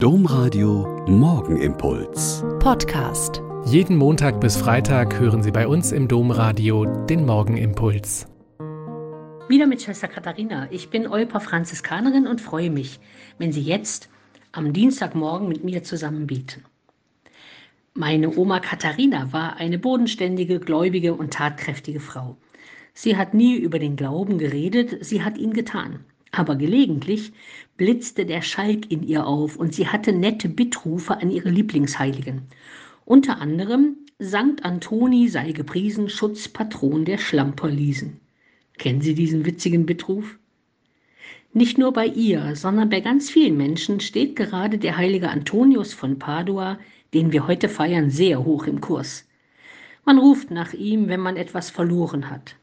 Domradio Morgenimpuls. Podcast. Jeden Montag bis Freitag hören Sie bei uns im Domradio den Morgenimpuls. Wieder mit Schwester Katharina. Ich bin Olper Franziskanerin und freue mich, wenn Sie jetzt am Dienstagmorgen mit mir zusammen beten. Meine Oma Katharina war eine bodenständige, gläubige und tatkräftige Frau. Sie hat nie über den Glauben geredet, sie hat ihn getan. Aber gelegentlich blitzte der Schalk in ihr auf und sie hatte nette Bittrufe an ihre Lieblingsheiligen. Unter anderem Sankt Antoni sei gepriesen, Schutzpatron der Schlamperliesen. Kennen Sie diesen witzigen Bittruf? Nicht nur bei ihr, sondern bei ganz vielen Menschen steht gerade der heilige Antonius von Padua, den wir heute feiern, sehr hoch im Kurs. Man ruft nach ihm, wenn man etwas verloren hat.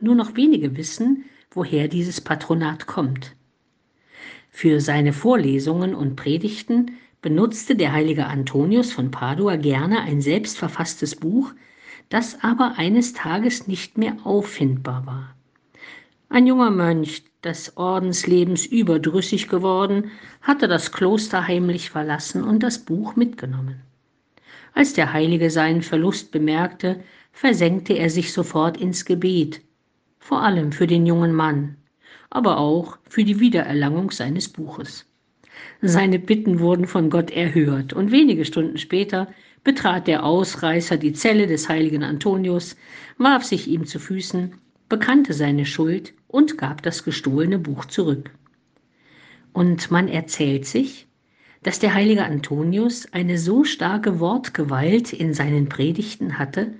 Nur noch wenige wissen, woher dieses Patronat kommt. Für seine Vorlesungen und Predigten benutzte der heilige Antonius von Padua gerne ein selbstverfasstes Buch, das aber eines Tages nicht mehr auffindbar war. Ein junger Mönch, des Ordenslebens überdrüssig geworden, hatte das Kloster heimlich verlassen und das Buch mitgenommen. Als der Heilige seinen Verlust bemerkte, versenkte er sich sofort ins Gebet, vor allem für den jungen Mann, aber auch für die Wiedererlangung seines Buches. Seine Bitten wurden von Gott erhört und wenige Stunden später betrat der Ausreißer die Zelle des heiligen Antonius, warf sich ihm zu Füßen, bekannte seine Schuld und gab das gestohlene Buch zurück. Und man erzählt sich, dass der heilige Antonius eine so starke Wortgewalt in seinen Predigten hatte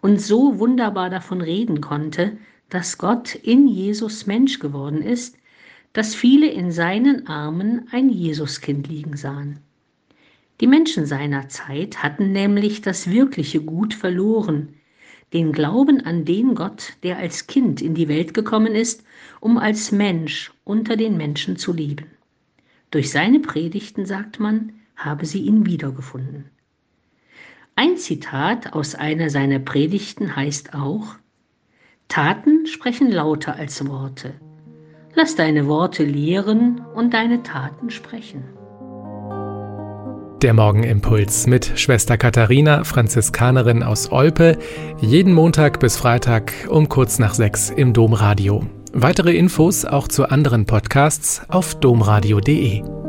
und so wunderbar davon reden konnte, dass Gott in Jesus Mensch geworden ist, dass viele in seinen Armen ein Jesuskind liegen sahen. Die Menschen seiner Zeit hatten nämlich das wirkliche Gut verloren, den Glauben an den Gott, der als Kind in die Welt gekommen ist, um als Mensch unter den Menschen zu leben. Durch seine Predigten, sagt man, habe sie ihn wiedergefunden. Ein Zitat aus einer seiner Predigten heißt auch, Taten sprechen lauter als Worte. Lass deine Worte lehren und deine Taten sprechen. Der Morgenimpuls mit Schwester Katharina, Franziskanerin aus Olpe, jeden Montag bis Freitag um kurz nach sechs im Domradio. Weitere Infos auch zu anderen Podcasts auf domradio.de.